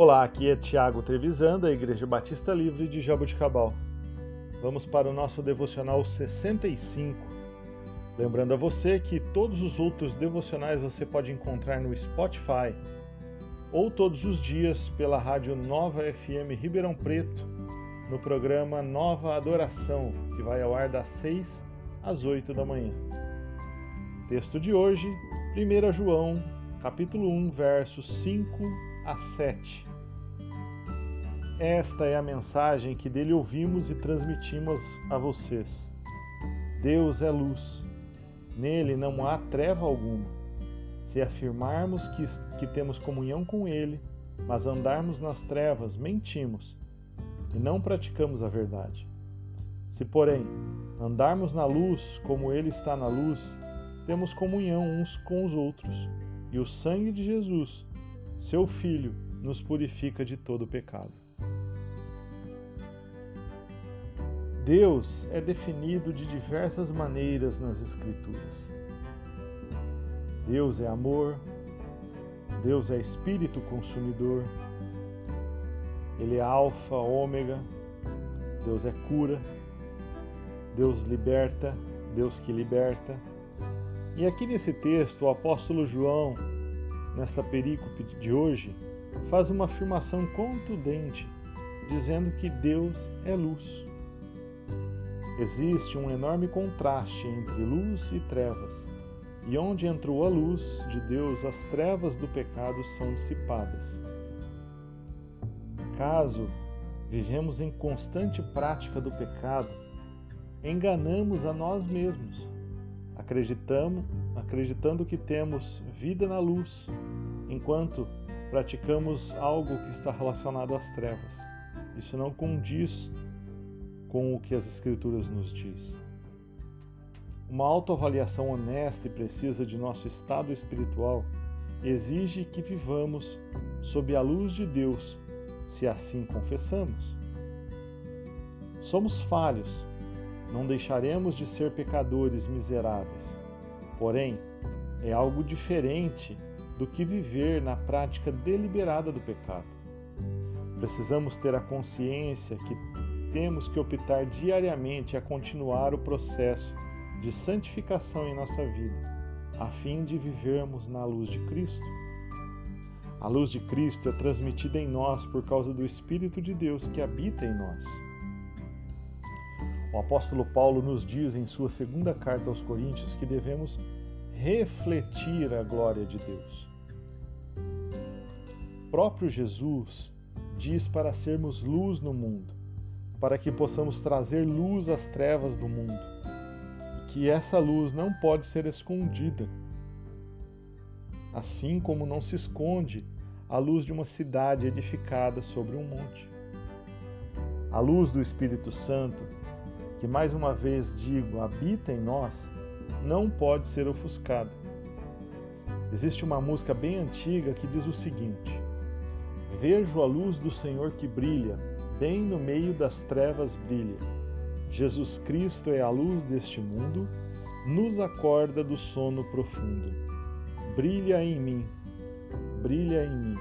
Olá, aqui é Tiago Trevisan, da Igreja Batista Livre de Jaboticabal. Vamos para o nosso devocional 65. Lembrando a você que todos os outros devocionais você pode encontrar no Spotify ou todos os dias pela rádio Nova FM Ribeirão Preto, no programa Nova Adoração, que vai ao ar das 6 às 8 da manhã. Texto de hoje, 1 João, capítulo 1, versos 5 a 7. Esta é a mensagem que dele ouvimos e transmitimos a vocês. Deus é luz, nele não há treva alguma. Se afirmarmos que, que temos comunhão com ele, mas andarmos nas trevas, mentimos e não praticamos a verdade. Se, porém, andarmos na luz como ele está na luz, temos comunhão uns com os outros, e o sangue de Jesus, seu Filho nos purifica de todo pecado. Deus é definido de diversas maneiras nas Escrituras. Deus é amor, Deus é espírito consumidor, Ele é alfa, ômega, Deus é cura, Deus liberta, Deus que liberta. E aqui nesse texto, o apóstolo João nesta perícope de hoje, faz uma afirmação contundente, dizendo que Deus é luz. Existe um enorme contraste entre luz e trevas, e onde entrou a luz de Deus, as trevas do pecado são dissipadas. Caso vivemos em constante prática do pecado, enganamos a nós mesmos, acreditamos, acreditando que temos vida na luz, enquanto praticamos algo que está relacionado às trevas. Isso não condiz com o que as Escrituras nos diz. Uma autoavaliação honesta e precisa de nosso estado espiritual exige que vivamos sob a luz de Deus, se assim confessamos. Somos falhos, não deixaremos de ser pecadores miseráveis. Porém, é algo diferente do que viver na prática deliberada do pecado. Precisamos ter a consciência que temos que optar diariamente a continuar o processo de santificação em nossa vida, a fim de vivermos na luz de Cristo. A luz de Cristo é transmitida em nós por causa do Espírito de Deus que habita em nós. O apóstolo Paulo nos diz em sua segunda carta aos Coríntios que devemos refletir a glória de Deus. O próprio Jesus diz para sermos luz no mundo, para que possamos trazer luz às trevas do mundo, e que essa luz não pode ser escondida. Assim como não se esconde a luz de uma cidade edificada sobre um monte. A luz do Espírito Santo, que mais uma vez digo, habita em nós, não pode ser ofuscada. Existe uma música bem antiga que diz o seguinte: Vejo a luz do Senhor que brilha, bem no meio das trevas brilha. Jesus Cristo é a luz deste mundo, nos acorda do sono profundo. Brilha em mim, brilha em mim.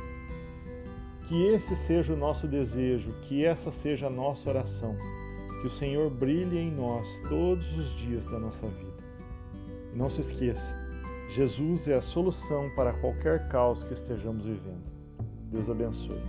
Que esse seja o nosso desejo, que essa seja a nossa oração, que o Senhor brilhe em nós todos os dias da nossa vida. E não se esqueça, Jesus é a solução para qualquer caos que estejamos vivendo. Deus abençoe.